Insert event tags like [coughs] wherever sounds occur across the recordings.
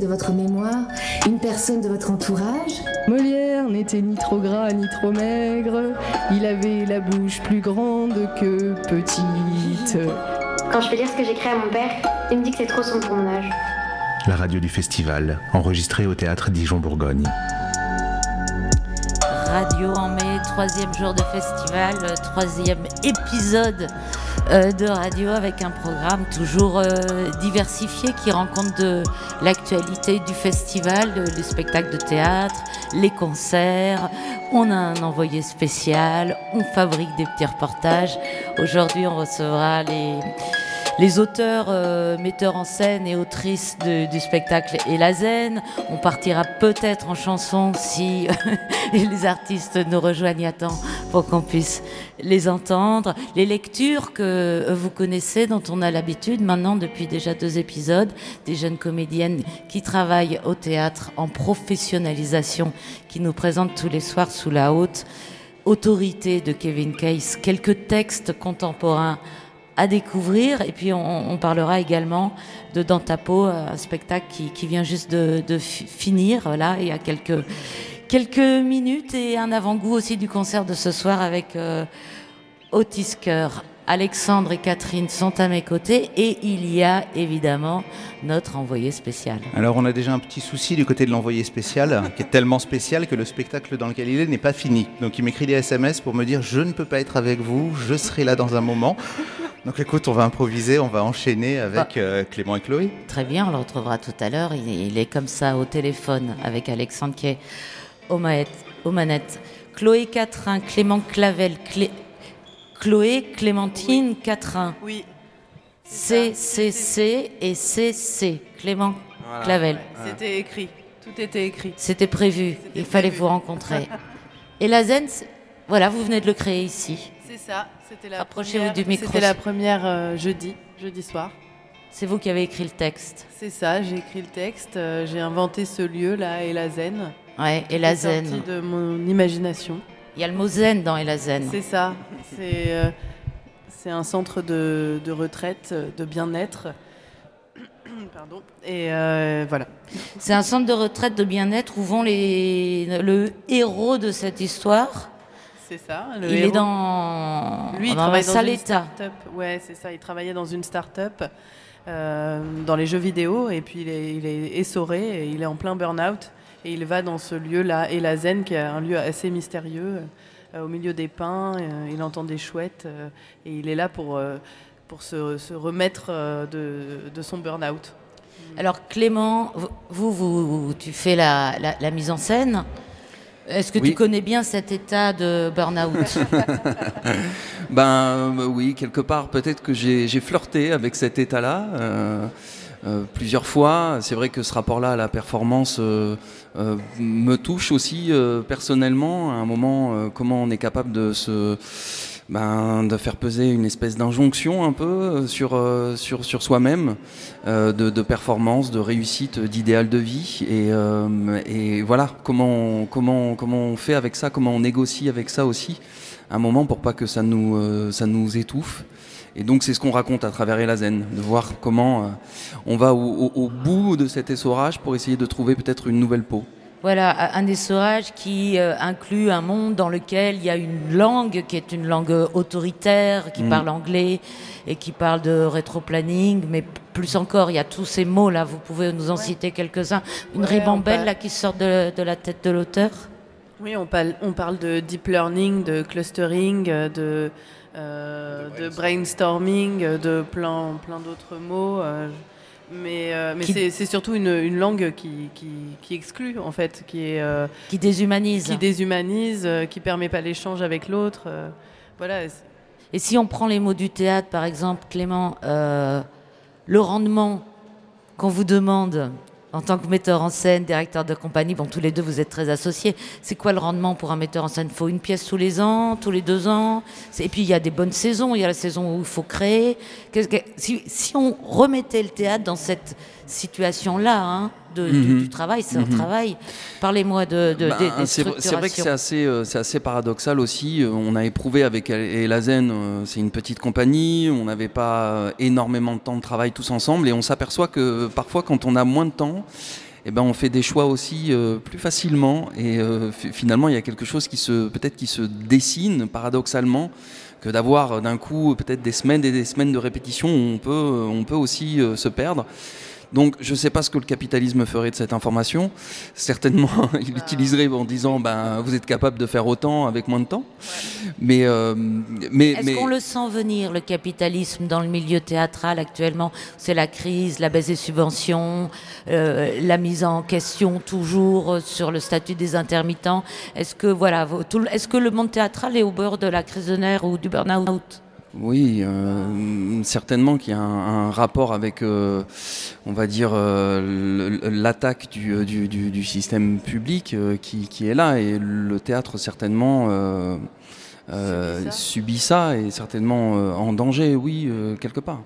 de votre mémoire une personne de votre entourage. Molière n'était ni trop gras ni trop maigre. Il avait la bouche plus grande que petite. Quand je fais lire ce que j'écris à mon père, il me dit que c'est trop sombre pour mon âge. La radio du festival, enregistrée au théâtre Dijon-Bourgogne. Radio en mai, troisième jour de festival, troisième épisode de radio avec un programme toujours euh, diversifié qui rend compte de l'actualité du festival, les spectacles de théâtre, les concerts. On a un envoyé spécial, on fabrique des petits reportages. Aujourd'hui, on recevra les, les auteurs, euh, metteurs en scène et autrices du spectacle et la zen. On partira peut-être en chanson si [laughs] les artistes nous rejoignent à temps pour qu'on puisse les entendre. Les lectures que vous connaissez, dont on a l'habitude maintenant depuis déjà deux épisodes, des jeunes comédiennes qui travaillent au théâtre en professionnalisation, qui nous présentent tous les soirs sous la haute autorité de Kevin Case quelques textes contemporains à découvrir. Et puis on, parlera également de Dans ta peau, un spectacle qui, qui vient juste de, de fi- finir. Voilà, il y a quelques, quelques minutes et un avant-goût aussi du concert de ce soir avec euh, Otis Cœur. Alexandre et Catherine sont à mes côtés et il y a évidemment notre envoyé spécial. Alors on a déjà un petit souci du côté de l'envoyé spécial, qui est tellement spécial que le spectacle dans lequel il est n'est pas fini. Donc il m'écrit des SMS pour me dire je ne peux pas être avec vous, je serai là dans un moment. Donc écoute, on va improviser, on va enchaîner avec euh, Clément et Chloé. Très bien, on le retrouvera tout à l'heure. Il, est- il est comme ça au téléphone avec Alexandre qui est aux manettes. Aux manettes. Chloé Catrin, Clément Clavel, Clé- Chloé Clémentine Catrin. Oui. C, C, C et C, C. Clément Clavel. C'était écrit. Tout était écrit. C'était prévu. Il fallait prévu. vous rencontrer. Et la zen, voilà, vous venez de le créer ici. C'est ça. C'était la Rapprochez-vous première- du micro. C'était la première euh, jeudi, jeudi soir. C'est vous qui avez écrit le texte. C'est ça. J'ai écrit le texte. euh, j'ai inventé ce lieu là et la zen. Ouais, et la zen. de mon imagination. Il y a le mot zen dans et la zen. C'est ça. C'est euh, c'est un centre de, de retraite, de bien-être. [coughs] Pardon. Et euh, voilà. C'est un centre de retraite de bien-être où vont les, le héros de cette histoire. C'est ça. le il est héros. dans, Lui, il dans un travaille dans une état. start-up. Ouais, c'est ça. Il travaillait dans une start-up euh, dans les jeux vidéo et puis il est, il est essoré et il est en plein burn-out et il va dans ce lieu-là, et la Zen, qui est un lieu assez mystérieux, euh, au milieu des pins. euh, il entend des chouettes euh, et il est là pour, euh, pour se, se remettre euh, de, de son burn-out. Alors Clément, vous, vous, vous- tu fais la, la- la mise en scène. Est-ce que Oui. tu connais bien cet état de burn-out? [laughs] Ben oui, quelque part, peut-être que j'ai j'ai flirté avec cet état-là euh, euh, plusieurs fois. C'est vrai que ce rapport-là à la performance euh, euh, me touche aussi euh, personnellement. À un moment, euh, comment on est capable de se ben, de faire peser une espèce d'injonction un peu sur, sur, sur soi-même, de, performance, de réussite, d'idéal de vie. Et, et voilà, comment on, comment, comment on fait avec ça, comment on négocie avec ça aussi, un moment pour pas que ça nous, ça nous étouffe. Et donc c'est ce qu'on raconte à travers Elazen, de voir comment euh, on va au, au- au bout de cet essorage pour essayer de trouver peut-être une nouvelle peau. Voilà, un essorage qui euh, inclut un monde dans lequel il y a une langue qui est une langue autoritaire, qui Mm. parle anglais et qui parle de rétroplanning, mais plus encore, il y a tous ces mots-là, vous pouvez nous en citer quelques-uns. Une Ouais, ribambelle là qui sort de, de la tête de l'auteur? Oui, on parle, on parle de deep learning, de clustering, euh, de, euh, de brainstorming, euh, de plein, plein d'autres mots. euh, mais euh, mais Qui- c'est c'est surtout une, une langue qui, qui, qui exclut, en fait, qui, est, euh, qui déshumanise. qui déshumanise, euh, qui permet pas l'échange avec l'autre. euh, voilà. Et si on prend les mots du théâtre, par exemple, Clément, euh, le rendement qu'on vous demande en tant que metteur en scène, directeur de compagnie, bon, tous les deux, vous êtes très associés. C'est quoi le rendement pour un metteur en scène? Il faut une pièce tous les ans, tous les deux ans? Et puis, il y a des bonnes saisons. Il y a la saison où il faut créer. Si on remettait le théâtre dans cette situation-là hein, du, Mhm. du travail, c'est un Mhm. travail. Parlez-moi de, de- Ben, des- des c'est vrai- que c'est assez, euh, assez paradoxal aussi. Euh, On a éprouvé avec El- Elazen, euh, c'est une petite compagnie, on n'avait pas euh, énormément de temps de travail tous ensemble et on s'aperçoit que parfois quand on a moins de temps, eh ben, on fait des choix aussi euh, plus facilement et euh, fi- finalement il y a quelque chose qui se peut-être qui se dessine paradoxalement que d'avoir d'un coup peut-être des semaines et des semaines de répétition où on peut, on peut aussi euh, se perdre. Donc je ne sais pas ce que le capitalisme ferait de cette information. Certainement, [laughs] il l'utiliserait en disant ben, vous êtes capable de faire autant avec moins de temps. Mais, euh, mais, Est-ce mais- qu'on le sent venir, le capitalisme, dans le milieu théâtral actuellement? C'est la crise, la baisse des subventions, euh, la mise en question toujours euh, sur le statut des intermittents. Est-ce que, voilà, tout est-ce que le monde théâtral est au bord de la crise de nerfs ou du burn-out? Oui, euh, certainement qu'il y a un, un rapport avec, euh, on va dire, euh, l'attaque du, du- du- du système public qui, qui est là et le théâtre certainement Subit ça. subit ça et certainement en danger, oui, quelque part.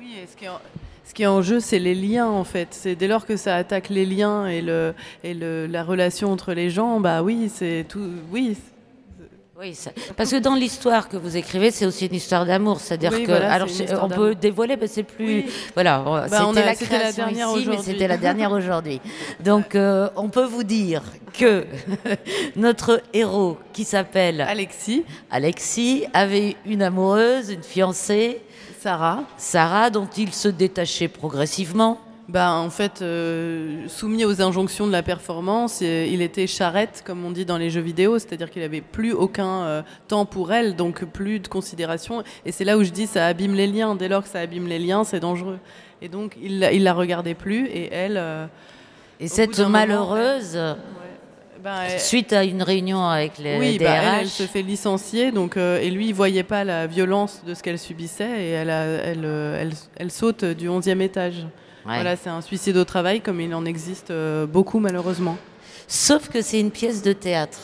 Oui, ce qui est en, ce qui est en jeu, c'est les liens en fait. C'est dès lors que ça attaque les liens et, le, et le, la relation entre les gens, bah oui, c'est tout. Oui, Oui, ça- parce que dans l'histoire que vous écrivez, c'est aussi une histoire d'amour. C'est-à-dire Oui, que, voilà, alors, on peut dévoiler, mais c'est plus, Oui. voilà, Bah, c'était la dernière ici, mais c'était la dernière aujourd'hui. Donc, euh, on peut vous dire que [laughs] notre héros, qui s'appelle Alexis, Alexis, avait une amoureuse, une fiancée, Sarah, Sarah, dont il se détachait progressivement. Bah en fait, euh, soumis aux injonctions de la performance, euh, il était charrette, comme on dit dans les jeux vidéo, c'est-à-dire qu'il avait plus aucun euh, temps pour elle, donc plus de considération. Et c'est là où je dis ça abîme les liens. Dès lors que ça abîme les liens, c'est dangereux. Et donc il, il la regardait plus et elle. euh, Et cette moment, malheureuse, elle- suite à une réunion avec les Oui, DRH, bah, elle, elle se fait licencier, donc, euh, et lui, il voyait pas la violence de ce qu'elle subissait, et elle, a- elle, elle saute du 11e étage. Ouais. Voilà, c'est un suicide au travail, comme il en existe euh, beaucoup, malheureusement. Sauf que c'est une pièce de théâtre.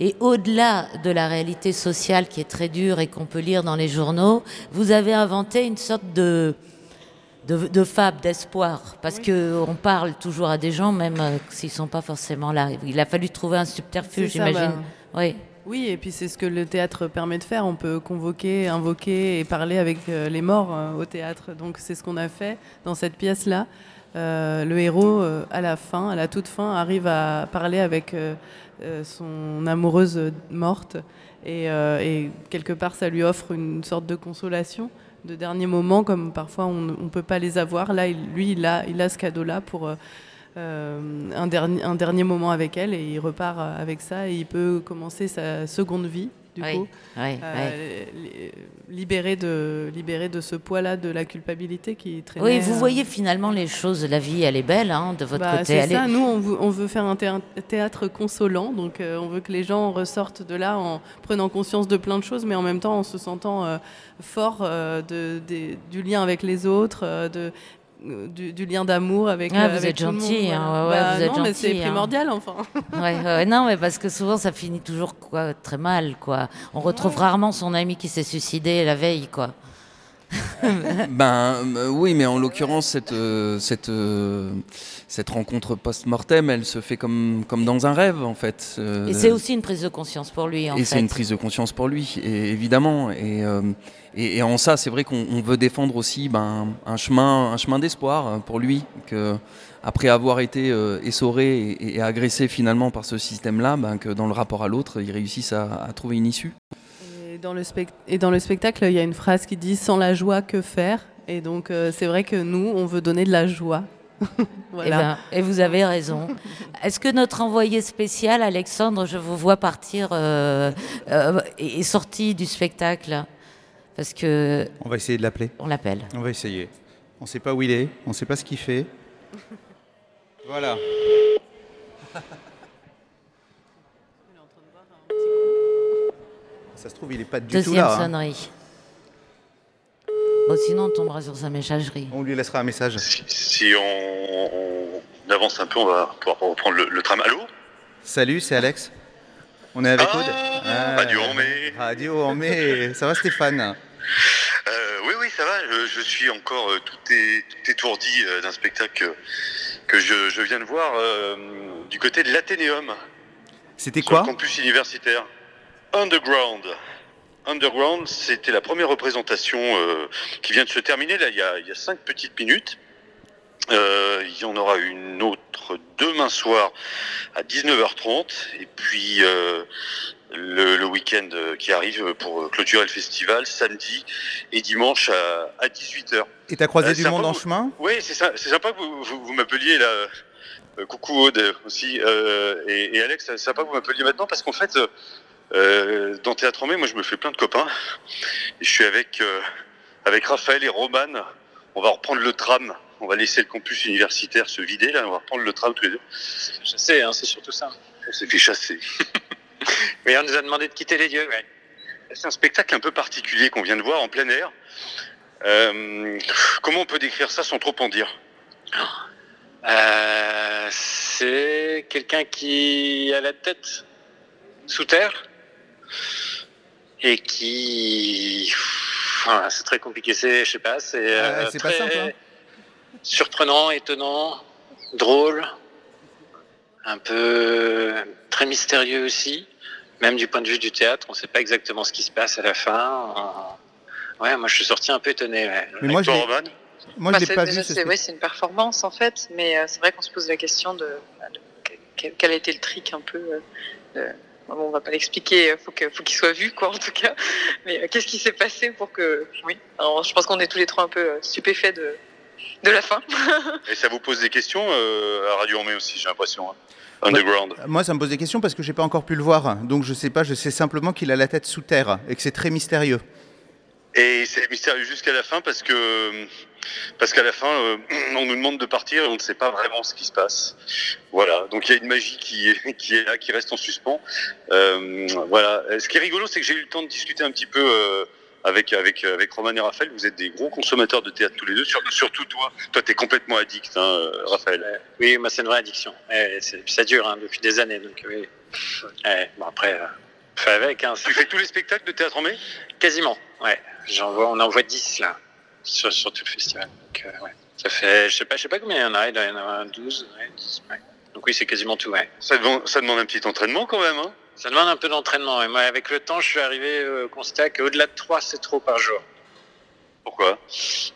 Et au-delà de la réalité sociale qui est très dure et qu'on peut lire dans les journaux, vous avez inventé une sorte de, de, de fable, d'espoir. Parce que on parle toujours à des gens, même euh, s'ils ne sont pas forcément là. Il a fallu trouver un subterfuge, j'imagine. bah, Oui. Oui, et puis c'est ce que le théâtre permet de faire. On peut convoquer, invoquer et parler avec euh, les morts euh, au théâtre. Donc c'est ce qu'on a fait dans cette pièce-là. Euh, le héros, à la fin, à la toute fin, arrive à parler avec son amoureuse morte. Et, quelque part, ça lui offre une sorte de consolation de dernier moment, comme parfois on ne peut pas les avoir. Là, lui, il a, il a ce cadeau-là pour un, dernier, un dernier moment avec elle et il repart euh, avec ça et il peut commencer sa seconde vie, du Oui, coup, oui, euh, li- libéré, de, libéré de ce poids-là de la culpabilité qui traînait. Oui, vous euh, voyez finalement les choses, la vie, elle est belle hein, de votre bah, côté. c'est est- ça, nous on veut, on veut faire un thé- théâtre consolant, donc euh, on veut que les gens ressortent de là en prenant conscience de plein de choses, mais en même temps en se sentant euh, fort euh, de, du lien avec les autres, euh, de, euh, du, du lien d'amour avec, Ah, euh, vous avec êtes tout le monde, gentil, hein, ouais, Bah, vous êtes non, mais c'est gentil, hein. primordial enfin. Ouais, ouais, non, mais parce que souvent ça finit toujours quoi, très mal, quoi. On retrouve rarement son ami qui s'est suicidé la veille, quoi. [laughs] Ben euh, oui, mais en l'occurrence, cette, euh, cette, euh, cette rencontre post-mortem, elle se fait comme, comme dans un rêve, en fait. Et c'est aussi une prise de conscience pour lui, en et fait. c'est une prise de conscience pour lui, et, évidemment. Et, et, et en ça, c'est vrai qu'on on veut défendre aussi ben, un chemin, un chemin d'espoir pour lui, que après avoir été essoré et, et agressé finalement par ce système-là, ben, que dans le rapport à l'autre, il réussisse à, à trouver une issue. Et dans, le spect- et dans le spectacle, il y a une phrase qui dit Sans la joie, que faire? Et donc, euh, c'est vrai que nous, on veut donner de la joie. [laughs] Eh voilà. ben, et vous avez raison. [laughs] Est-ce que notre envoyé spécial, Alexandre, je vous vois partir, euh, euh, est sorti du spectacle Parce que On va essayer de l'appeler. on l'appelle. On va essayer. On ne sait pas où il est, on ne sait pas ce qu'il fait. Voilà. [laughs] Ça se trouve, il n'est pas du tout Deuxième là. hein. sonnerie. Bon, sinon, on tombera sur sa messagerie. On lui laissera un message. Si, si on, on avance un peu, on va pouvoir reprendre le, le tram. Allô? Salut, c'est Alex. On est avec Ah, Aude. Radio en mai. Radio en mai. Ça va Stéphane? Euh, oui, oui, ça va. Je, je suis encore euh, tout, tout étourdi euh, d'un spectacle que, je, je viens de voir euh, du côté de l'Athénéum, C'était quoi? le campus universitaire. Underground. Underground, c'était la première représentation euh, qui vient de se terminer, là, il y a, il y a cinq petites minutes. Euh, il y en aura une autre demain soir à 19h30 et puis euh, le, le week-end euh, qui arrive pour clôturer le festival samedi et dimanche à, à 18h. Et t'as croisé Euh, du monde en vous- chemin? Oui, c'est sympa que vous, vous, vous m'appeliez là. Euh, coucou Aude aussi euh, et, et Alex, c'est sympa que vous m'appeliez maintenant parce qu'en fait, euh, dans Théâtre en mai, moi je me fais plein de copains et je suis avec euh, avec Raphaël et Roman. On va reprendre le tram. On va laisser le campus universitaire se vider là. On va reprendre le tram tous les deux. Sais, hein, c'est surtout ça. On s'est fait chasser. [laughs] Mais on nous a demandé de quitter les lieux, ouais. C'est un spectacle un peu particulier qu'on vient de voir en plein air. Euh, comment on peut décrire ça sans trop en dire? Euh, c'est quelqu'un qui a la tête sous terre et qui. Enfin, c'est très compliqué, c'est, je sais pas, c'est euh, c'est pas très simple, hein. surprenant, étonnant, drôle, un peu très mystérieux aussi, même du point de vue du théâtre, on sait pas exactement ce qui se passe à la fin. Euh, Ouais, moi je suis sorti un peu étonné. ouais. Mais moi, je Toi, Moi, Bah, je l'ai c'est- pas vu. ce c'est ouais, une performance en fait, mais euh, c'est vrai qu'on se pose la question de, de- quel, quel a été le trick un peu. euh, de- bon, on va pas l'expliquer, faut que, faut qu'il soit vu quoi en tout cas. Mais euh, qu'est-ce qui s'est passé pour que, oui, Alors, je pense qu'on est tous les trois un peu euh, stupéfaits de de la fin. [laughs] Et ça vous pose des questions euh, à Radio Ormé aussi, j'ai l'impression. hein. Underground. Moi, ça me pose des questions parce que j'ai pas encore pu le voir. Donc, je sais pas, je sais simplement qu'il a la tête sous terre et que c'est très mystérieux. Et c'est mystérieux jusqu'à la fin parce que parce qu'à la fin, euh, [clears throat] on nous demande de partir et on ne sait pas vraiment ce qui se passe. Voilà. Donc il y a une magie [laughs] qui est, là, qui reste en suspens. Euh, voilà. Ce qui est rigolo, c'est que j'ai eu le temps de discuter un petit peu. euh, avec, avec, Roman et Raphaël, vous êtes des gros consommateurs de théâtre tous les deux, sur- surtout toi. Toi, t'es complètement addict, hein, Raphaël. Oui, moi c'est une vraie addiction. Ça dure hein, depuis des années, donc oui. Bon après, avec. Hein, Tu fais tous les spectacles de théâtre en mai? Quasiment, ouais. J'en vois, on en voit 10 là, sur, sur tout le festival. Donc, euh, ouais. Ça fait, je sais pas, je sais pas combien il y en a, il y en avoir 12, ouais, 10, ouais. Donc oui, c'est quasiment tout, ouais. ça demande, ça demande un petit entraînement quand même. Hein? Ça demande un peu d'entraînement. Et moi, avec le temps, je suis arrivé au constat qu'au-delà de 3, c'est trop par jour. Pourquoi?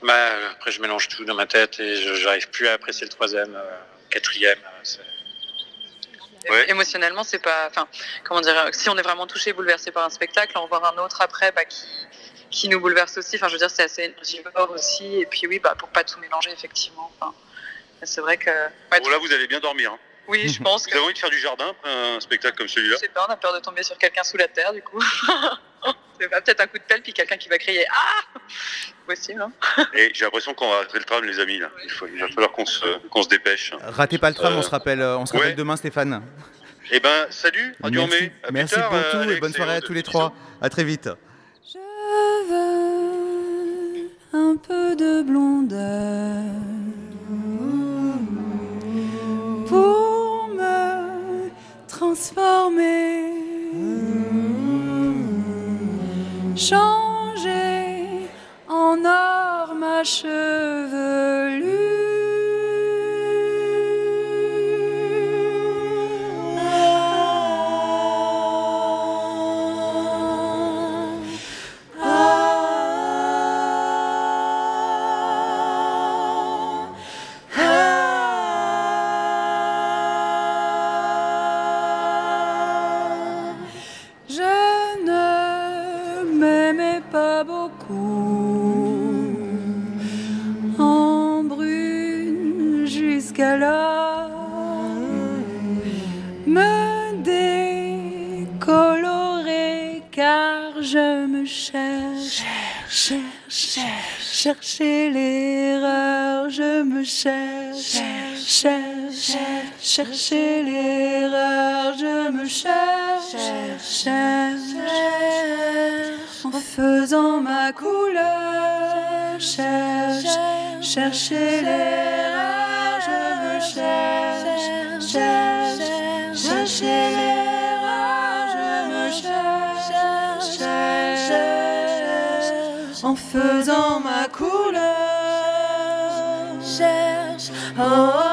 Bah, après, je mélange tout dans ma tête et je j'arrive plus à apprécier le troisième, euh, quatrième. euh, Ouais. Émotionnellement, c'est pas, enfin, comment dire, euh, si on est vraiment touché, bouleversé par un spectacle, en voir un autre après, bah, qui qui nous bouleverse aussi. Enfin, je veux dire, c'est assez énergivore aussi. Et puis oui, bah, pour pas tout mélanger, effectivement. Enfin, c'est vrai que. ouais, Bon là, vous allez bien dormir. Hein. Oui, je pense Vous que. avez envie de faire du jardin après un spectacle comme celui-là? Je sais pas, on a peur de tomber sur quelqu'un sous la terre, du coup. [laughs] [laughs] c'est pas peut-être un coup de pelle, puis quelqu'un qui va crier Ah Possible, hein Et j'ai l'impression qu'on va rater le tram, les amis. Là. Il, faut- il va falloir qu'on se, qu'on se dépêche. Ratez pas le tram, Euh, on se rappelle, euh, on se rappelle ouais. demain, Stéphane. Eh ben, salut, Radio Merci. À Merci tard, pour euh, tout et bonne soirée à tous les trois. À très vite. Je veux un peu de blondeur pour me transformer, changer en or ma chevelure. Chercher l'erreur, je me cherche, cherche, chercher l'erreur, je me cherche, cherche, en faisant ma couleur, cherche, chercher l'erreur, je me cherche, cherche, chercher l'erreur, je me cherche, cherche, en faisant ma oh,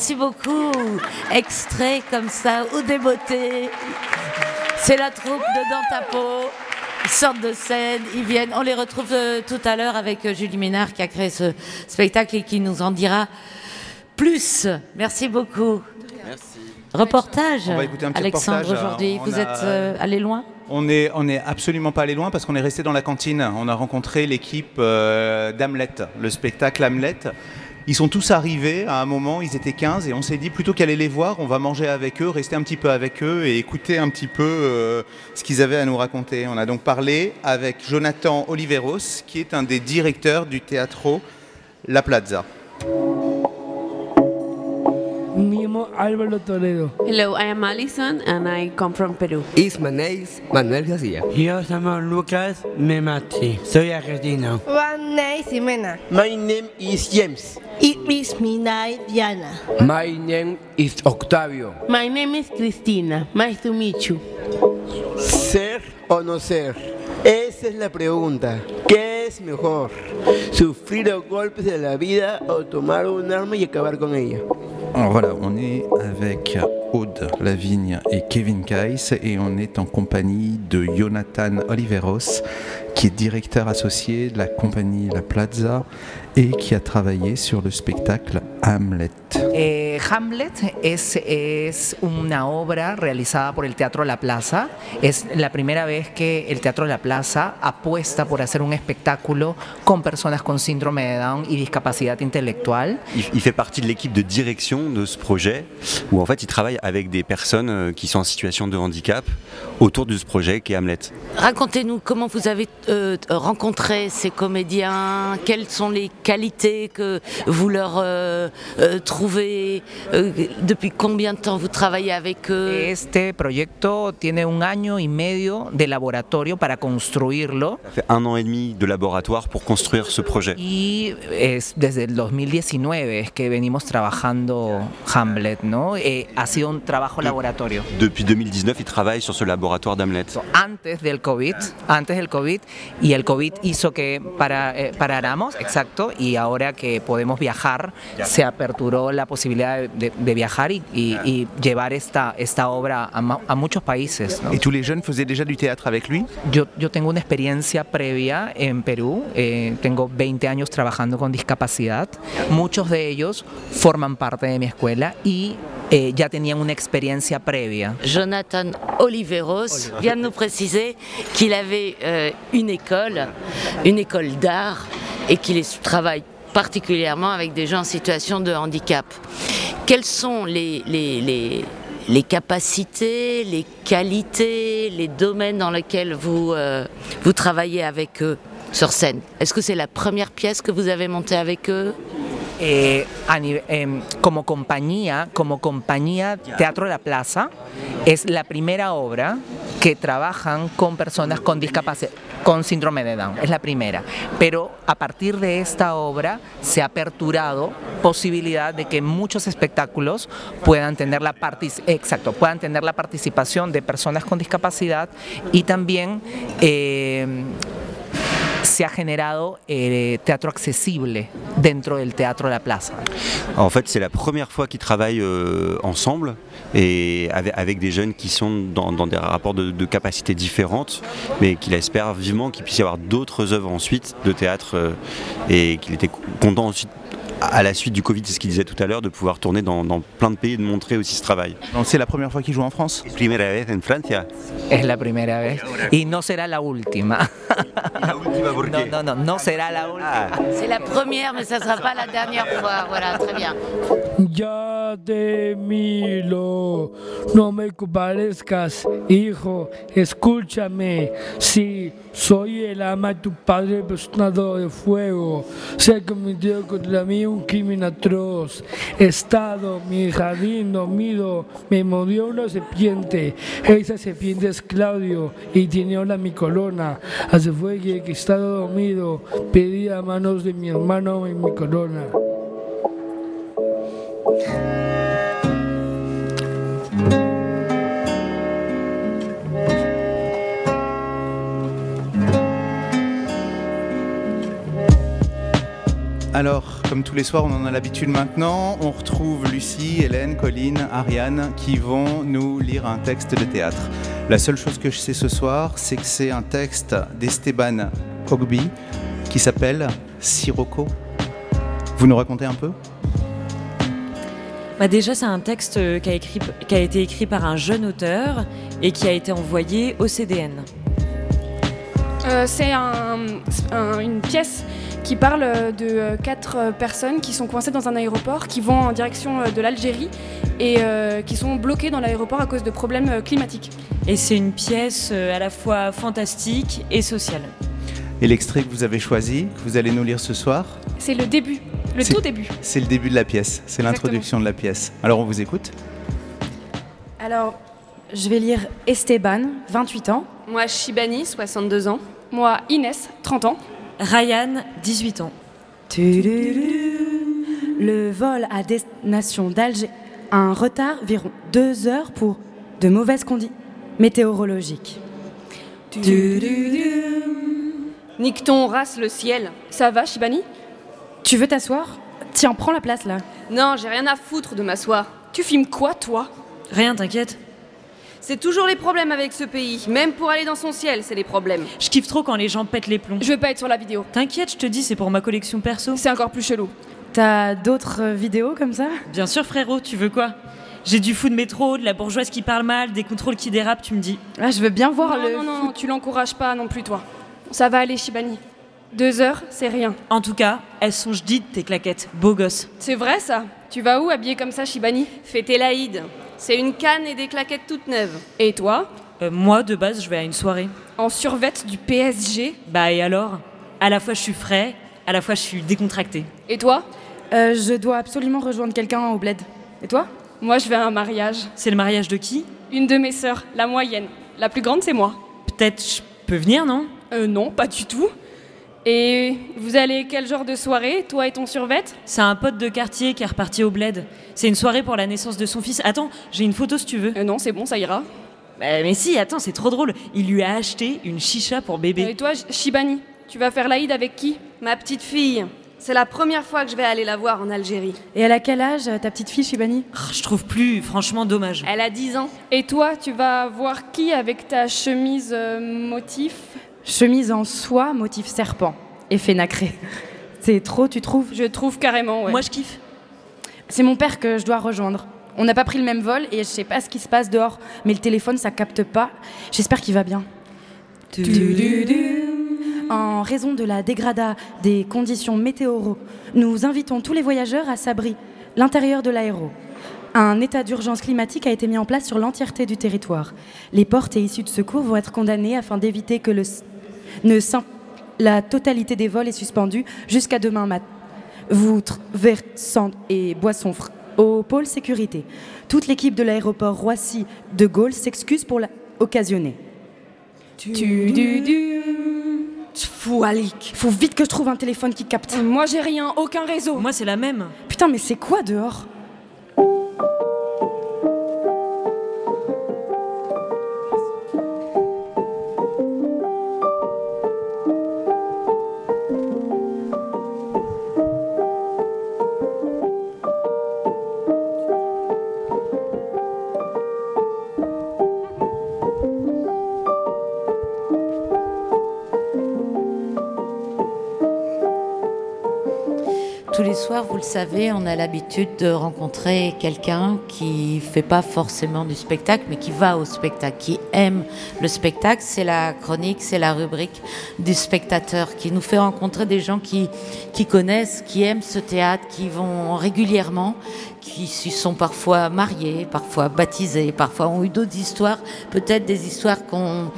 merci beaucoup. Extrait comme ça, ou des beautés. C'est la troupe de Dans ta peau. Ils sortent de scène, ils viennent. On les retrouve euh, tout à l'heure avec euh, Julie Ménard qui a créé ce spectacle et qui nous en dira plus. Merci beaucoup. Reportage, On va écouter un petit Alexandre, reportage. aujourd'hui. Vous a- êtes euh, allé loin? On est, on est absolument pas allé loin parce qu'on est resté dans la cantine. On a rencontré l'équipe euh, d'Hamlet, le spectacle Hamlet. Ils sont tous arrivés à un moment, ils étaient 15 et on s'est dit plutôt qu'aller les voir, on va manger avec eux, rester un petit peu avec eux et écouter un petit peu euh, ce qu'ils avaient à nous raconter. On a donc parlé avec Jonathan Oliveros, qui est un des directeurs du Teatro La Plaza. Llamo Álvaro Toledo. Hello, I am Alison and I come from Peru. Is my name Manuel García. Yo llamo Lucas Memati. Soy argentino. One name Ximena. My name is James. It is my name Diana. My name is Octavio. My name is Cristina. Nice to meet you. ¿Ser o no ser? Esa es la pregunta. ¿Qué es mejor? ¿Sufrir los golpes de la vida o tomar un arma y acabar con ella? Alors voilà, on est avec Aude Lavigne et Kevin Kais et on est en compagnie de Jonathan Oliveros, qui est directeur associé de la compagnie La Plaza et qui a travaillé sur le spectacle Hamlet. Eh, Hamlet es, es una obra realizada por el Teatro La Plaza. Es la primera vez que el Teatro La Plaza apuesta por hacer un espectáculo con personas con síndrome de Down y discapacidad intelectual. Il, il fait partie de l'équipe de direction de ce projet où en fait il travaille avec des personnes euh, qui sont en situation de handicap autour de ce projet qui est Hamlet. Racontez-nous comment vous avez euh, rencontré ces comédiens, quelles sont les qualités que vous leur euh, euh, trouvez, euh, depuis combien de temps vous travaillez avec eux. Este proyecto tiene un año y medio de laboratorio para construirlo. Ça fait un an et demi de laboratoire pour construire ce projet. Y es desde el 2019 es que venimos trabajando Hamlet, ¿no? Eh, ha sido un trabajo laboratorio. Depuis 2019, il travaille sur ce laboratoire d'Hamlet. Antes del COVID, antes del COVID, y el COVID hizo que para, eh, paráramos, exacto, y ahora que podemos viajar, se aperturó la posibilidad de, de- de viajar y, y- y llevar esta, esta obra a, ma- a muchos países. ¿no? Et tous les jeunes faisaient déjà du théâtre avec lui Yo, yo tengo una experiencia previa en Perú, eh, tengo 20 años trabajando con discapacidad, muchos de ellos forman parte de mi escuela y eh, ya tenían una experiencia previa. Jonathan Oliveros vient de nous préciser qu'il avait euh, une école, une école d'art, et qu'il est- travaille particulièrement avec des gens en situation de handicap. Quelles sont les, les, les- les capacités, les qualités, les domaines dans lesquels vous, euh, vous travaillez avec eux sur scène? Est-ce que c'est la première pièce que vous avez montée avec eux? Eh, a nive- em, como compañía, como Teatro La Plaza, es la primera obra que trabajan con personas con discapacidad, con síndrome de Down, es la primera. Pero a partir de esta obra se ha aperturado posibilidad de que muchos espectáculos puedan tener la exacto, puedan tener la participación de personas con discapacidad y también em, La. En fait, c'est la première fois qu'ils travaillent euh, ensemble et avec, des jeunes qui sont dans, des rapports de, capacités différentes, mais qu'il espère vivement qu'il puisse y avoir d'autres œuvres ensuite de théâtre euh, et qu'il était content aussi à la suite du Covid, c'est ce qu'il disait tout à l'heure, de pouvoir tourner dans, dans plein de pays et de montrer aussi ce travail. C'est la première fois qu'il joue en France? Primera vez en Francia. Es la primera vez y no será la última. [laughs] No, no, no, no será la última. C'est la première, mais ça ne sera pas la dernière fois. Voilà, très bien. Ya te miro, no me compadezcas, hijo, escúchame. Sí, soy el ama de tu padre personado de fuego. Se ha cometido contra mí un crimen atroz. Estado mi jardín dormido, me mordió una serpiente. Esa serpiente es Claudio y tiene ahora mi corona. Hace fue que he estado dormido, pedí a manos de mi hermano en mi corona. Alors, comme tous les soirs, on en a l'habitude maintenant. On retrouve Lucie, Hélène, Colline, Ariane qui vont nous lire un texte de théâtre. La seule chose que je sais ce soir, c'est que c'est un texte d'Esteban Ogby qui s'appelle Sirocco. Vous nous racontez un peu? Bah déjà, c'est un texte qui a, écrit- qui a été écrit par un jeune auteur et qui a été envoyé au CDN. Euh, c'est un- un- une pièce qui parle de euh, quatre euh, personnes qui sont coincées dans un aéroport, qui vont en direction euh, de l'Algérie et euh, qui sont bloquées dans l'aéroport à cause de problèmes euh, climatiques. Et c'est une pièce euh, à la fois fantastique et sociale. Et l'extrait que vous avez choisi, que vous allez nous lire ce soir, C'est le début, le tout début. c'est le début de la pièce, c'est l'introduction de la pièce. Alors on vous écoute Alors, je vais lire Esteban, 28 ans. Moi, Shibani, 62 ans. Moi, Inès, 30 ans. Ryan, 18 ans. Le vol à destination d'Alger a un retard d'environ deux heures pour de mauvaises conditions météorologiques. Nique ton race le ciel. Ça va, Shibani Tu veux t'asseoir Tiens, prends la place là. Non, j'ai rien à foutre de m'asseoir. Tu filmes quoi, toi Rien, t'inquiète. C'est toujours les problèmes avec ce pays. Même pour aller dans son ciel, c'est les problèmes. Je kiffe trop quand les gens pètent les plombs. Je veux pas être sur la vidéo. T'inquiète, je te dis, c'est pour ma collection perso. C'est encore plus chelou. T'as d'autres euh, vidéos comme ça? Bien sûr, frérot, tu veux quoi? J'ai du fou de métro, de la bourgeoise qui parle mal, des contrôles qui dérapent, tu me dis. Ah, je veux bien voir non, le. non, non, tu l'encourages pas non plus, toi. Ça va aller, Shibani. Deux heures, c'est rien. En tout cas, elles sont jdites tes claquettes. Beau gosse. C'est vrai, ça Tu vas où habillé comme ça, Shibani? Fêter l'Aïd. C'est une canne et des claquettes toutes neuves. Et toi Euh, moi, de base, je vais à une soirée. En survette du PSG Bah et alors? À la fois je suis frais, à la fois je suis décontracté. Et toi? Euh, Je dois absolument rejoindre quelqu'un au bled. Et toi? Moi, je vais à un mariage. C'est le mariage de qui? Une de mes sœurs, la moyenne. La plus grande, c'est moi. Peut-être je peux venir, non? Euh, non, pas du tout. Et vous allez quel genre de soirée, toi et ton survêt? C'est un pote de quartier qui est reparti au bled. C'est une soirée pour la naissance de son fils. Attends, j'ai une photo si tu veux. Euh, non, c'est bon, ça ira. Bah, mais si, attends, c'est trop drôle. Il lui a acheté une chicha pour bébé. Et toi, Shibani, tu vas faire l'Aïd avec qui? Ma petite fille. C'est la première fois que je vais aller la voir en Algérie. Et elle a quel âge, euh, ta petite fille, Shibani? Oh, je trouve plus, franchement, dommage. Elle a 10 ans. Et toi, tu vas voir qui avec ta chemise euh, motif? Chemise en soie, motif serpent. Effet nacré. [laughs] C'est trop, tu trouves? Je trouve carrément, ouais. Moi, je kiffe. C'est mon père que je dois rejoindre. On n'a pas pris le même vol et je sais pas ce qui se passe dehors, mais le téléphone ça capte pas. J'espère qu'il va bien. En raison de la dégradation des conditions météoro, nous invitons tous les voyageurs à s'abri l'intérieur de l'aéro. Un état d'urgence climatique a été mis en place sur l'entièreté du territoire. Les portes et issues de secours vont être condamnées afin d'éviter que le ne s'im- la totalité des vols est suspendue jusqu'à demain matin. Voutres, verres, sang et boissons fr- au pôle sécurité. Toute l'équipe de l'aéroport Roissy de Gaulle s'excuse pour l'occasionner. Fou Alik. Faut vite que je trouve un téléphone qui capte. Moi, j'ai rien, aucun réseau. Moi, c'est la même. Putain, mais c'est quoi dehors? Vous le savez, on a l'habitude de rencontrer quelqu'un qui fait pas forcément du spectacle, mais qui va au spectacle, qui aime le spectacle. C'est la chronique, c'est la rubrique du spectateur qui nous fait rencontrer des gens qui, qui connaissent, qui aiment ce théâtre, qui vont régulièrement, qui se sont parfois mariés, parfois baptisés, parfois ont eu d'autres histoires, peut-être des histoires qu'on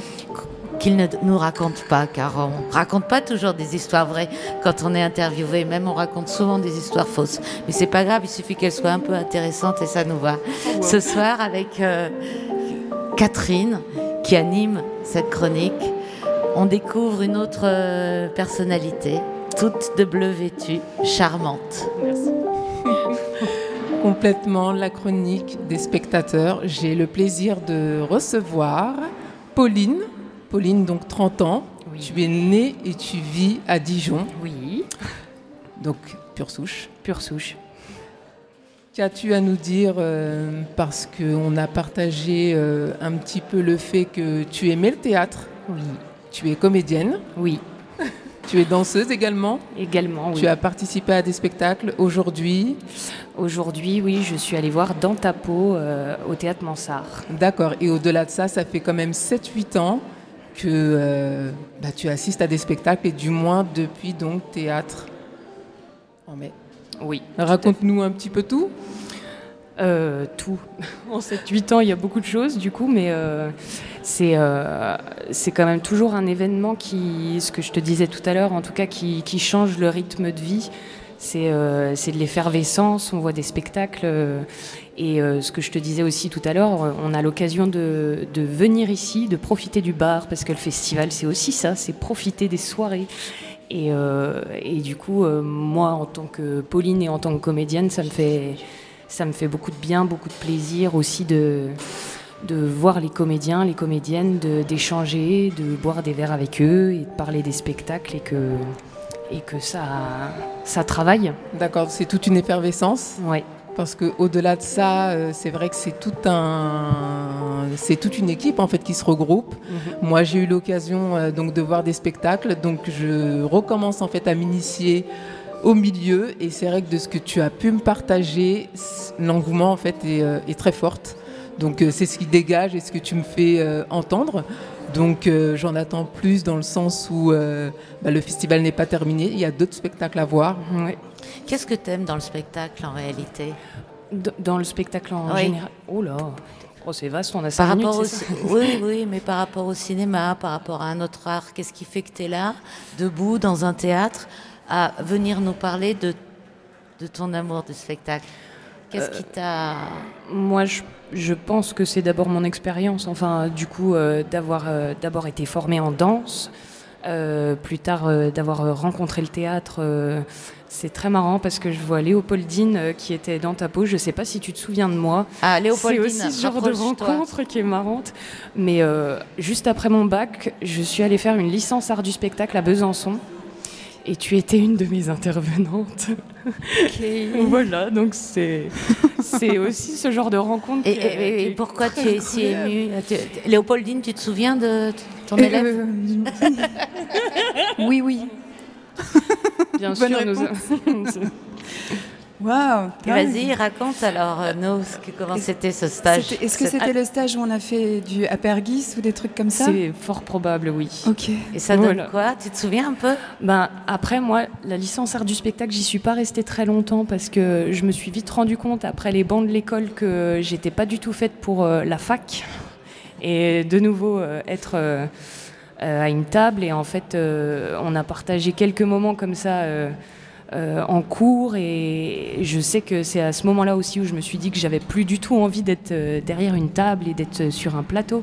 qu'ils ne nous racontent pas, car on raconte pas toujours des histoires vraies quand on est interviewé. Même on raconte souvent des histoires fausses. Mais c'est pas grave, il suffit qu'elles soient un peu intéressantes et ça nous va. Ce soir, avec euh, Catherine, qui anime cette chronique, on découvre une autre euh, personnalité, toute de bleu vêtue, charmante. [laughs] complètement la chronique des spectateurs. J'ai le plaisir de recevoir Pauline. Pauline, donc 30 ans. Tu es née et tu vis à Dijon. Oui. Donc, pure souche. Pure souche. Qu'as-tu à nous dire euh, Parce qu'on a partagé euh, un petit peu le fait que tu aimais le théâtre. Oui. Tu es comédienne. Oui. [laughs] Tu es danseuse également Également, oui. Tu as participé à des spectacles aujourd'hui Aujourd'hui, oui, je suis allée voir Dans ta peau euh, au théâtre Mansart. D'accord. Et au-delà de ça, ça fait quand même 7-8 ans que euh, bah, tu assistes à des spectacles et du moins depuis donc théâtre en mai. Oui. Raconte-nous un petit peu tout. Euh, tout. [laughs] En 7-8 ans, il y a beaucoup de choses du coup, mais euh, c'est euh, c'est quand même toujours un événement qui, ce que je te disais tout à l'heure, en tout cas, qui, qui change le rythme de vie. C'est euh, c'est de l'effervescence, on voit des spectacles. euh, et euh, ce que je te disais aussi tout à l'heure, on a l'occasion de, de venir ici, de profiter du bar, parce que le festival, c'est aussi ça, c'est profiter des soirées. Et, du coup, moi, en tant que Pauline et en tant que comédienne, ça me fait, ça me fait beaucoup de bien, beaucoup de plaisir aussi de, de voir les comédiens, les comédiennes, de- d'échanger, de, boire des verres avec eux et de parler des spectacles et que, et que ça, ça travaille. D'accord, c'est toute une effervescence. Oui. Parce que au-delà de ça, euh, c'est vrai que c'est tout un, c'est toute une équipe en fait qui se regroupe. Mhm. Moi, j'ai eu l'occasion euh, donc de voir des spectacles, donc je recommence en fait à m'initier au milieu et c'est vrai que de ce que tu as pu me partager, l'engouement en fait est, euh, est très forte. Donc c'est ce qui dégage et ce que tu me fais euh, entendre. Donc euh, j'en attends plus dans le sens où euh, bah, le festival n'est pas terminé, il y a d'autres spectacles à voir. Qu'est-ce que tu aimes dans le spectacle en réalité? Dans le spectacle en Oui. général? Oh là, oh, c'est vaste, on a Par cinq minutes, rapport au c'est ci- ça oui, oui, mais par rapport au cinéma, par rapport à un autre art, qu'est-ce qui fait que tu es là, debout, dans un théâtre, à venir nous parler de, de ton amour du spectacle? Qu'est-ce qui t'a... Moi, je, je pense que c'est d'abord mon expérience. Enfin, du coup, euh, d'avoir euh, d'abord été formée en danse, euh, plus tard euh, d'avoir euh, rencontré le théâtre. euh, c'est très marrant parce que je vois Léopoldine euh, qui était dans ta peau. Je sais pas si tu te souviens de moi. Ah, Léopoldine, C'est aussi ce genre de rencontre qui est marrante. Mais euh, juste après mon bac, je suis allée faire une licence art du spectacle à Besançon. Et tu étais une de mes intervenantes. [laughs] voilà, donc c'est c'est aussi ce genre de rencontre. Et, qui- et- et qui pourquoi tu es si émue? Tu- Léopoldine, tu te souviens de ton Euh, élève? [laughs] Oui, oui. Bien Bonne sûr, nous- réponse. [laughs] Waouh Vas-y, raconte alors, euh, nous, ce que- comment c'était ce stage. Est-ce que c'était le stage où on a fait du apergis ou des trucs comme ça C'est fort probable, oui. Ok. Et ça donne Voilà. quoi? Tu te souviens un peu? Ben, après, moi, la licence art du spectacle, j'y suis pas restée très longtemps parce que je me suis vite rendu compte, après les bancs de l'école, que j'étais pas du tout faite pour euh, la fac. Et de nouveau, euh, être euh, à une table. Et en fait, euh, on a partagé quelques moments comme ça. Euh, en cours et je sais que c'est à ce moment-là aussi où je me suis dit que j'avais plus du tout envie d'être euh, derrière une table et d'être euh, sur un plateau.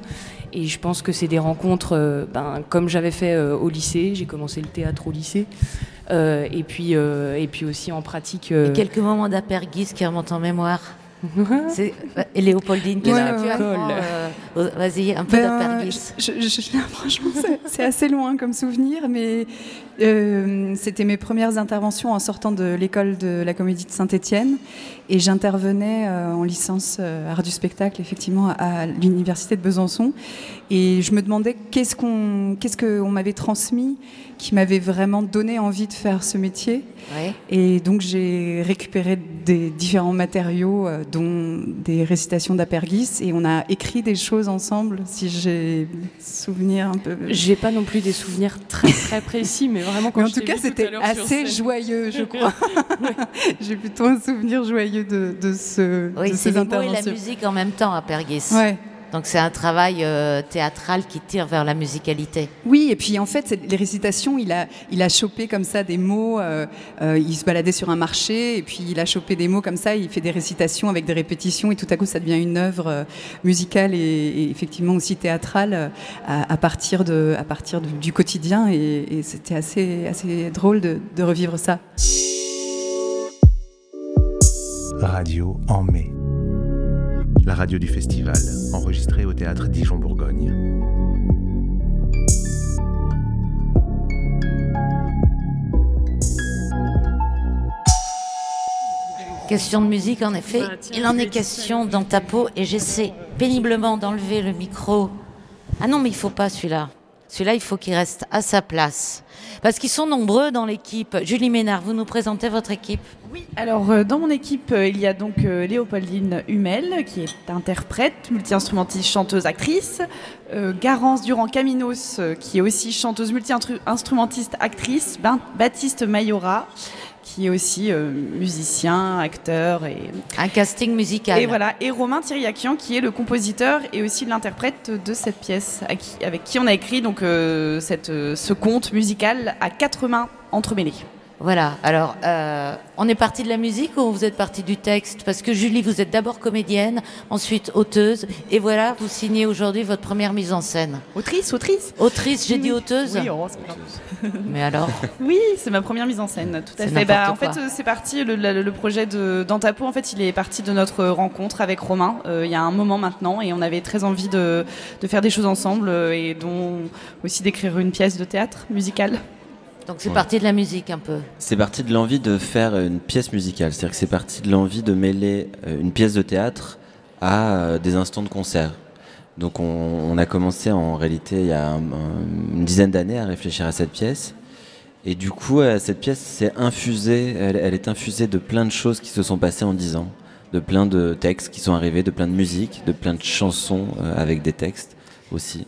Et je pense que c'est des rencontres euh, ben, comme j'avais fait euh, au lycée. J'ai commencé le théâtre au lycée. Et puis et puis aussi en pratique Et quelques moments d'apergis qui remontent en mémoire. [laughs] C'est- Et Léopoldine, qu'est-ce que tu apprends Vas-y, un peu Ben, je- je- [laughs] franchement, c'est- assez loin comme souvenir, mais euh, c'était mes premières interventions en sortant de l'école de la comédie de Saint-Étienne. Et j'intervenais euh, en licence euh, art du spectacle, effectivement, à l'université de Besançon. Et je me demandais qu'est-ce qu'on qu'est-ce qu'on m'avait transmis qui m'avait vraiment donné envie de faire ce métier. Ouais. Et donc j'ai récupéré des différents matériaux, dont des récitations d'Apergis, et on a écrit des choses ensemble, si j'ai souvenir un peu. J'ai pas non plus des souvenirs très très précis, mais vraiment quand Mais en je tout cas, c'était assez joyeux, je [laughs] crois. [laughs] j'ai plutôt un souvenir joyeux de, de, ce, Oui, c'est ces les mots et la musique en même temps à Pergis. Ouais. Donc c'est un travail euh, théâtral qui tire vers la musicalité. Oui, et puis en fait, les récitations, il a, il a chopé comme ça des mots. euh, euh, il se baladait sur un marché, et puis il a chopé des mots comme ça. Il fait des récitations avec des répétitions, et tout à coup, ça devient une œuvre musicale et, et effectivement aussi théâtrale à, à partir, de, à partir du, du quotidien. Et, et c'était assez, assez drôle de, de revivre ça. Radio en mai. La radio du festival, enregistrée au théâtre Dijon-Bourgogne. Question de musique, en effet. Il en est question dans ta peau et j'essaie péniblement d'enlever le micro. Ah non, mais il faut pas celui-là. Celui-là, il faut qu'il reste à sa place. Parce qu'ils sont nombreux dans l'équipe. Julie Ménard, vous nous présentez votre équipe Alors, euh, dans mon équipe, euh, il y a donc euh, Léopoldine Hummel, qui est interprète, multi-instrumentiste, chanteuse, actrice. Garance Durand-Caminos, qui est aussi chanteuse, multi-instrumentiste, actrice. Baptiste Mayora, qui est aussi euh, musicien, acteur et... Un casting musical. Et voilà, et Romain Thiriakian, qui est le compositeur et aussi l'interprète de cette pièce, avec qui on a écrit donc, euh, cette, euh, ce conte musical à quatre mains entremêlées. Voilà, alors euh, on est parti de la musique ou vous êtes parti du texte? Parce que Julie, vous êtes d'abord comédienne, ensuite auteuse, et voilà, vous signez aujourd'hui votre première mise en scène. Autrice, autrice? Autrice, j'ai dit auteuse Oui. [laughs] Mais alors? Oui, c'est ma première mise en scène, tout à fait. Bah, en fait, c'est parti, le, le- le projet de Dans ta peau, en fait, il est parti de notre rencontre avec Romain, euh, il y a un moment maintenant, et on avait très envie de, de faire des choses ensemble, euh, et dont aussi d'écrire une pièce de théâtre musicale. Donc c'est Ouais. parti de la musique un peu. C'est parti de l'envie de faire une pièce musicale. C'est-à-dire que c'est parti de l'envie de mêler euh, une pièce de théâtre à euh, des instants de concert. Donc on, on a commencé en réalité il y a un- un- une dizaine d'années à réfléchir à cette pièce. Et du coup, euh, cette pièce s'est infusée, elle, elle est infusée de plein de choses qui se sont passées en dix ans, de plein de textes qui sont arrivés, de plein de musiques, de plein de chansons avec des textes aussi.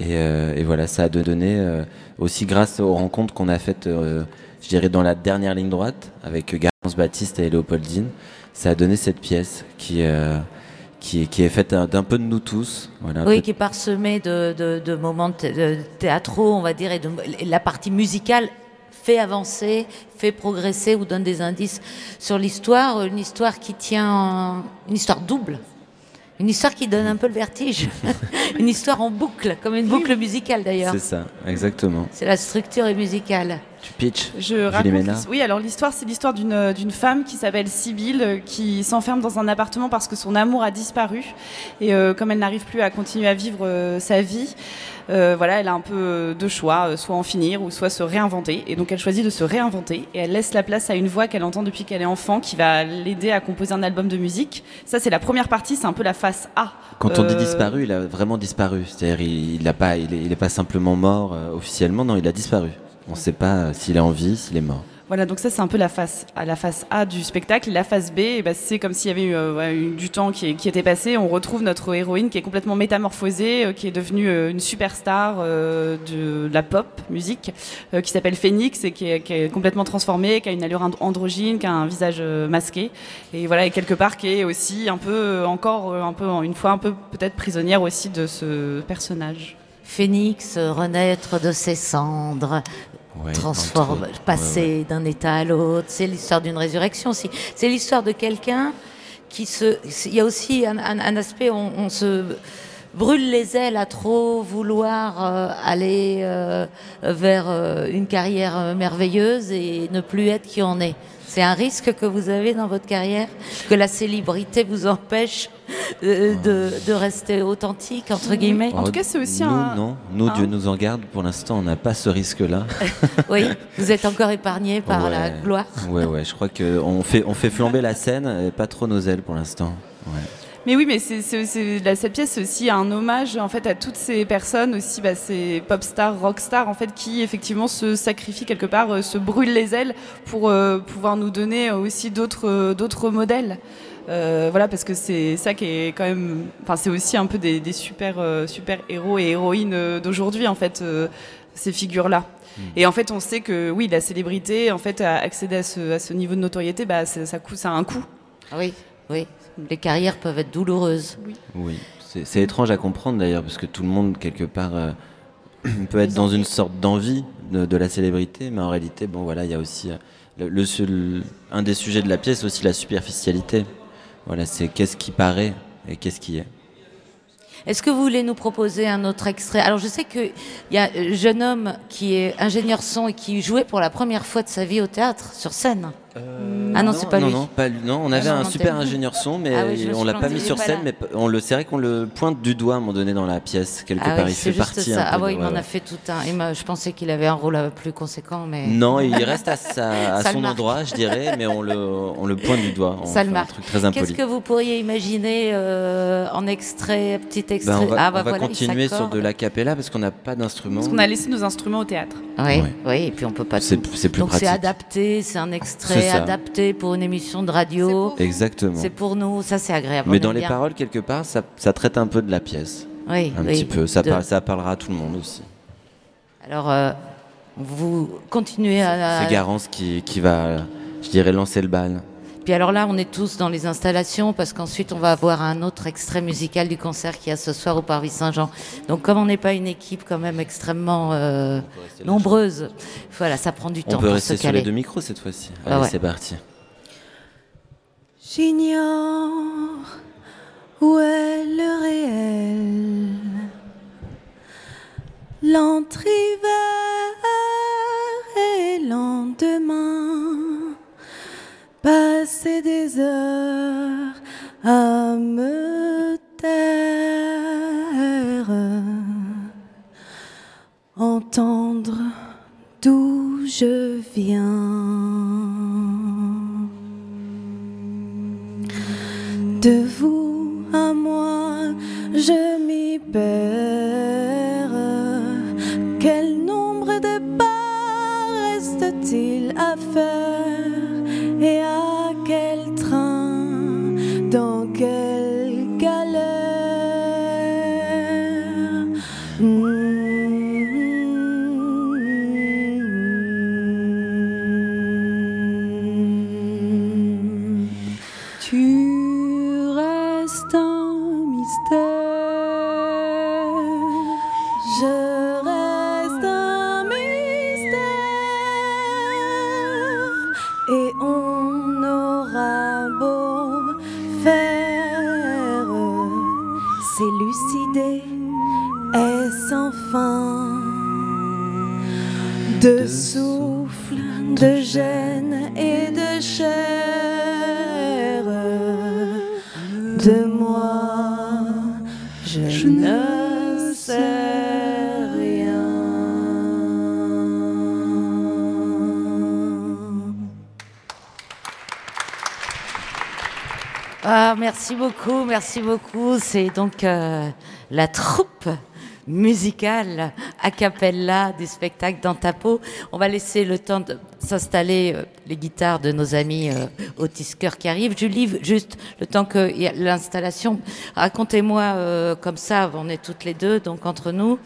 Et, euh, et voilà, ça a donné euh, aussi grâce aux rencontres qu'on a faites, euh, je dirais, dans la dernière ligne droite avec Garance Baptiste et Léopoldine. Ça a donné cette pièce qui, qui, est, qui est faite d'un peu de nous tous. Voilà, Oui, qui est parsemé de, de- de moments thé- théâtraux, on va dire, et de, et la partie musicale fait avancer, fait progresser ou donne des indices sur l'histoire, une histoire qui tient, une histoire double. Une histoire qui donne un peu le vertige. [laughs] une histoire en boucle, comme une boucle musicale d'ailleurs. C'est ça, exactement. C'est la structure musicale. Tu pitches, Je Julie raconte Oui, alors l'histoire, c'est l'histoire d'une euh, d'une femme qui s'appelle Sibylle, euh, qui s'enferme dans un appartement parce que son amour a disparu. Et euh, comme elle n'arrive plus à continuer à vivre euh, sa vie, euh, voilà, elle a un peu euh, deux choix, euh, soit en finir ou soit se réinventer. Et donc elle choisit de se réinventer et elle laisse la place à une voix qu'elle entend depuis qu'elle est enfant, qui va l'aider à composer un album de musique. Ça, c'est la première partie, c'est un peu la face A. Quand on dit disparu, il a vraiment disparu. C'est-à-dire, il, il a pas, il est, il est pas simplement mort officiellement. Non, il a disparu. On ne sait pas s'il est en vie, s'il est mort. Voilà, donc ça c'est un peu la face, la face A du spectacle. La face B, eh ben, c'est comme s'il y avait eu, euh, du temps qui, était passé. On retrouve notre héroïne qui est complètement métamorphosée, euh, qui est devenue euh, une superstar de la pop musique, qui s'appelle Phoenix et qui est, complètement transformée, qui a une allure and- androgyne, qui a un visage masqué. Et voilà, et quelque part qui est aussi un peu, encore un peu, une fois un peu peut-être prisonnière aussi de ce personnage. Phénix, renaître de ses cendres, Ouais, transforme, entre- passer ouais, d'un état à l'autre. C'est l'histoire d'une résurrection aussi. C'est l'histoire de quelqu'un qui se. Il y a aussi un, un- un aspect, on, on se brûle les ailes à trop vouloir euh, aller euh, vers euh, une carrière merveilleuse et ne plus être qui on est. C'est un risque que vous avez dans votre carrière, que la célébrité vous empêche de, de rester authentique, entre guillemets. En tout cas, c'est aussi nous, un- Non, nous, Dieu nous en garde, pour l'instant, on n'a pas ce risque-là. [laughs] Oui, vous êtes encore épargné par Ouais. la gloire. Ouais, ouais, je crois qu'on fait, on fait flamber la scène et pas trop nos ailes pour l'instant. Ouais. Mais oui, mais c'est, c'est- c'est- la- cette pièce c'est aussi un hommage en fait à toutes ces personnes aussi, bah, ces pop stars, rock stars en fait qui effectivement se sacrifient quelque part, euh, se brûlent les ailes pour euh, pouvoir nous donner aussi d'autres euh, d'autres modèles. Euh, voilà, parce que c'est ça qui est quand même, enfin c'est aussi un peu des, des super euh, super héros et héroïnes euh, d'aujourd'hui en fait, euh, ces figures là. Et en fait, on sait que oui, la célébrité, en fait, à accéder à ce, à ce niveau de notoriété, bah, ça, ça, coûte, ça a un coût. Oui, oui. Les carrières peuvent être douloureuses. Oui, c'est c'est étrange à comprendre d'ailleurs, parce que tout le monde, quelque part, euh, [clears throat] peut être dans une sorte d'envie de, de la célébrité, mais en réalité, bon voilà, il y a aussi. euh, le, le seul- un des sujets de la pièce, aussi la superficialité. Voilà, c'est qu'est-ce qui paraît et qu'est-ce qui est. Est-ce que vous voulez nous proposer un autre extrait? Alors, je sais qu'il y a un jeune homme qui est ingénieur son et qui jouait pour la première fois de sa vie au théâtre, sur scène. Ah non, c'est pas non, lui. Non, pas lui. Non, on avait Ah, un super ingénieur son, mais Ah oui, on l'a pas mis sur pas scène, mais on le, c'est vrai qu'on le pointe du doigt à un moment donné dans la pièce, quelque Ah part. oui, il c'est fait partie ça. un Ah peu de- il m'en ouais, a ouais. fait tout un. il m'a- je pensais qu'il avait un rôle euh, plus conséquent, mais. Non, il [laughs] reste à, sa- son endroit, je dirais, mais on le, on le pointe du doigt. On Ça le un marque. truc très impoli. Qu'est-ce que vous pourriez imaginer euh, en extrait, petit extrait Ben, on va, Ah on bah va voilà, il continuer sur de la capella parce qu'on n'a pas d'instrument. Parce qu'on a laissé nos instruments au théâtre. Oui, Ouais. oui, et puis on peut pas C'est- tout. c'est plus Donc c'est pratique. adapté, c'est un C'est ça. adapté pour une émission de radio. Exactement. C'est pour nous, ça c'est agréable. Mais dans les bien. paroles, quelque part, ça, ça traite un peu de la pièce. Oui, un oui, petit peu. Ça, de- par- ça parlera à tout le monde aussi. Alors, euh, vous continuez à. C'est Garance qui, qui va, je dirais, lancer le bal. Puis alors là, on est tous dans les installations parce qu'ensuite on va avoir un autre extrait musical du concert qu'il y a ce soir au Parvis Saint-Jean. Donc comme on n'est pas une équipe quand même extrêmement euh, nombreuse, voilà, ça prend du On temps peut pour rester se sur les deux micros cette fois-ci. Ah Allez, ouais. c'est parti. J'ignore où est le réel. L'entre-hiver des heures et de chair de moi, je, ne sais rien. Ah, merci beaucoup, merci beaucoup. C'est donc euh, la troupe musicale a cappella du spectacle dans ta peau. On va laisser le temps de s'installer euh, les guitares de nos amis euh, Otis qui arrivent. Julie, juste le temps que l'installation, racontez-moi euh, comme ça, on est toutes les deux, donc entre nous,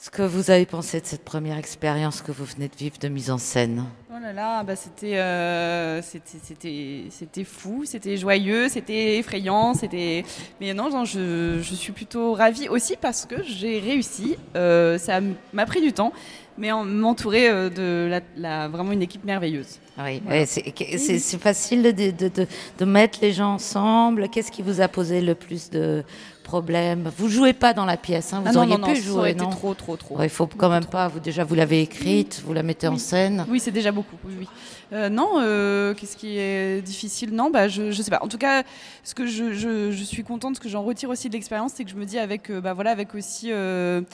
ce que vous avez pensé de cette première expérience que vous venez de vivre de mise en scène? Oh là là, bah c'était, euh, c'était, fou, c'était joyeux, c'était effrayant, c'était. Mais non, non, je, je suis plutôt ravie aussi parce que j'ai réussi. Euh, ça m'a pris du temps, mais en m'entourer euh, de la, la- vraiment une équipe merveilleuse. Oui, Voilà. c'est facile de, de- de- de mettre les gens ensemble. Qu'est-ce qui vous a posé le plus de problèmes Vous jouez pas dans la pièce, hein, vous Ah non, auriez non, non, pu ça jouer, non trop, trop, trop. Ouais, Il faut quand même pas. Vous déjà, vous l'avez écrite, vous la mettez en scène. Oui, c'est déjà beaucoup. Oui, oui. Euh, non, euh, qu'est-ce qui est difficile? Non, bah, je, je sais pas. En tout cas, ce que je, je- je suis contente, ce que j'en retire aussi de l'expérience, c'est que je me dis avec, euh, bah, voilà, avec aussi de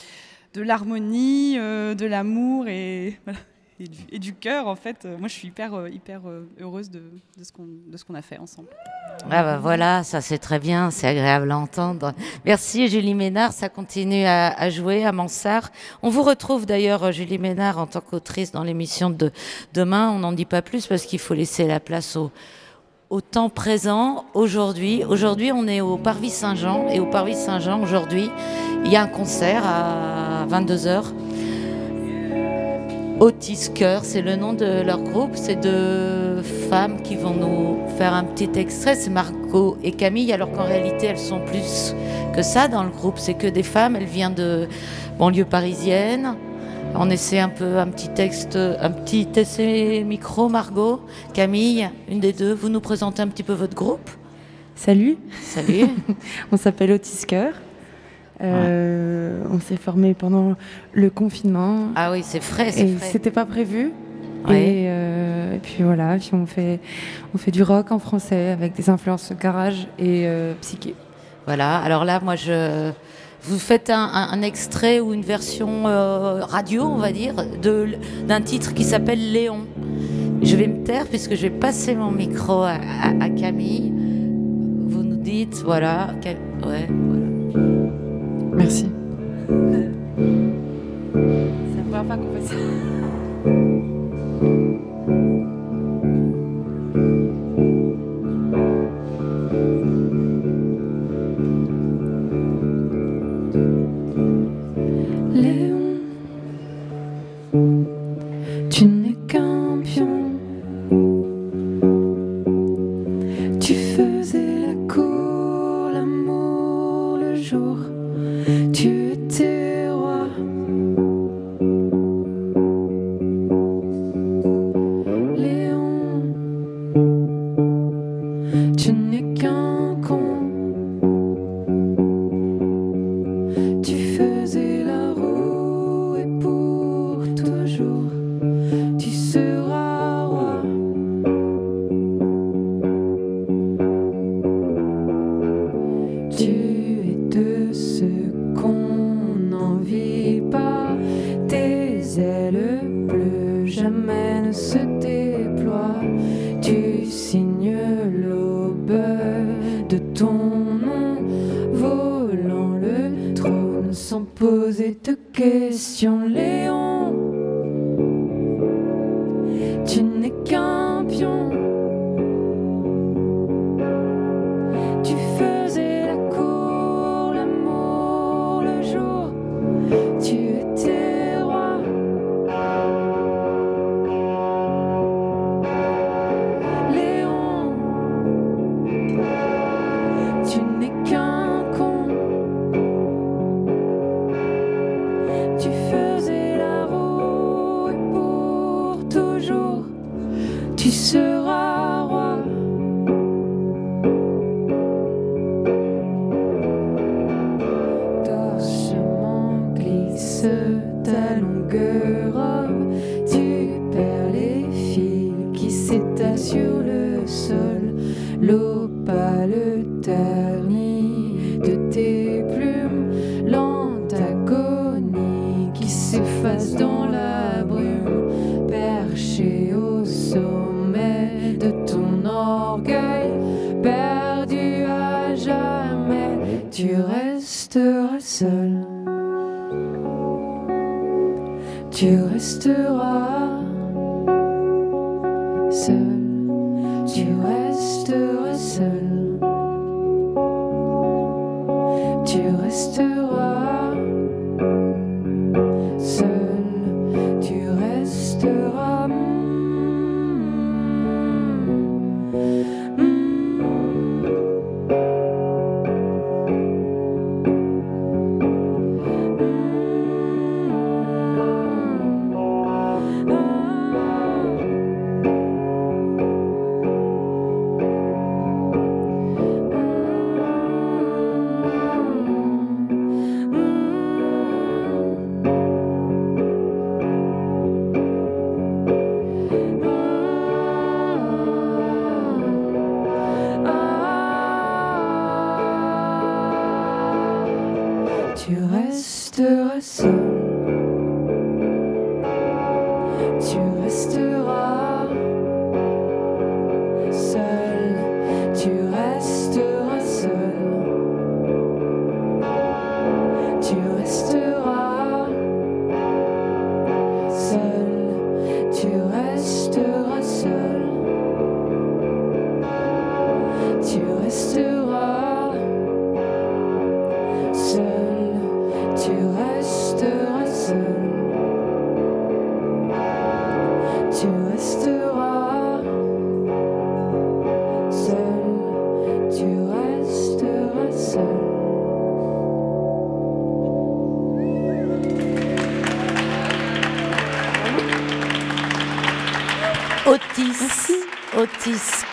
l'harmonie, de l'amour et, [laughs] voilà, et du, cœur, en fait. euh, moi, je suis hyper, euh, hyper euh, heureuse de, de ce qu'on qu'on a fait ensemble. Ah bah voilà, ça c'est très bien, c'est agréable à entendre. Merci Julie Ménard, ça continue à, à jouer à Mansart. On vous retrouve d'ailleurs Julie Ménard en tant qu'autrice dans l'émission de demain. On n'en dit pas plus parce qu'il faut laisser la place au, au temps présent aujourd'hui. Aujourd'hui, on est au Parvis Saint-Jean et au Parvis Saint-Jean aujourd'hui, il y a un concert à 22h. Otis Cœur, c'est le nom de leur groupe. C'est deux femmes qui vont nous faire un petit extrait. C'est Margot et Camille, alors qu'en réalité, elles sont plus que ça dans le groupe. C'est que des femmes. Elle vient de banlieue parisienne. On essaie un peu un petit texte, un petit essai micro, Margot. Camille, une des deux, vous nous présentez un petit peu votre groupe Salut. Salut. [laughs] on s'appelle Otis Cœur. Euh, On s'est formé pendant le confinement. Ah oui, c'est frais, c'est Et frais. c'était pas prévu. Ouais. Et, euh, et puis voilà, puis on fait, on fait du rock en français avec des influences garage et euh, psyché. Voilà, alors là, moi, je. Vous faites un, un- un extrait ou une version euh, radio, on va dire, de- d'un titre qui s'appelle Léon. Je vais me taire puisque je vais passer mon micro à, à- à Camille. Vous nous dites, voilà. Ouais, voilà. Merci. C'est la première fois qu'on fait ça.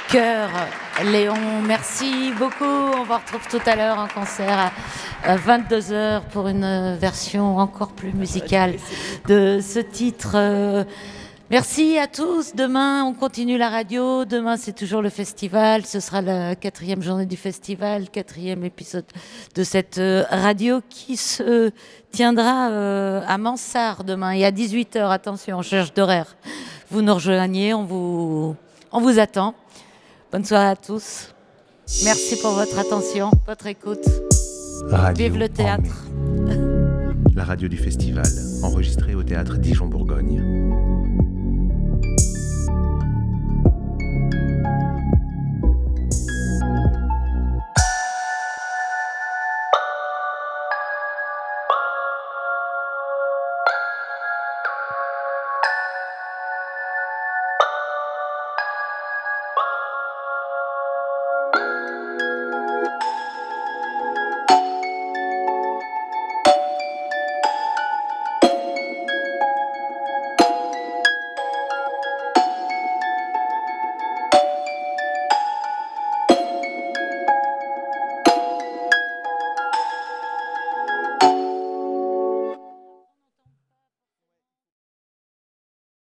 Cœur, Léon, merci beaucoup. On vous retrouve tout à l'heure en concert à 22h pour une version encore plus musicale de ce titre. Merci à tous. Demain, on continue la radio. Demain, c'est toujours le festival. Ce sera la quatrième journée du festival, quatrième épisode de cette euh, radio qui se tiendra euh, à Mansart demain et à 18h. Attention, on cherche d'horaire. Vous nous rejoignez, on vous, on vous attend. Bonne soirée à tous. Merci pour votre attention, votre écoute. Radio Vive le théâtre. La radio du festival, enregistrée au théâtre Dijon-Bourgogne.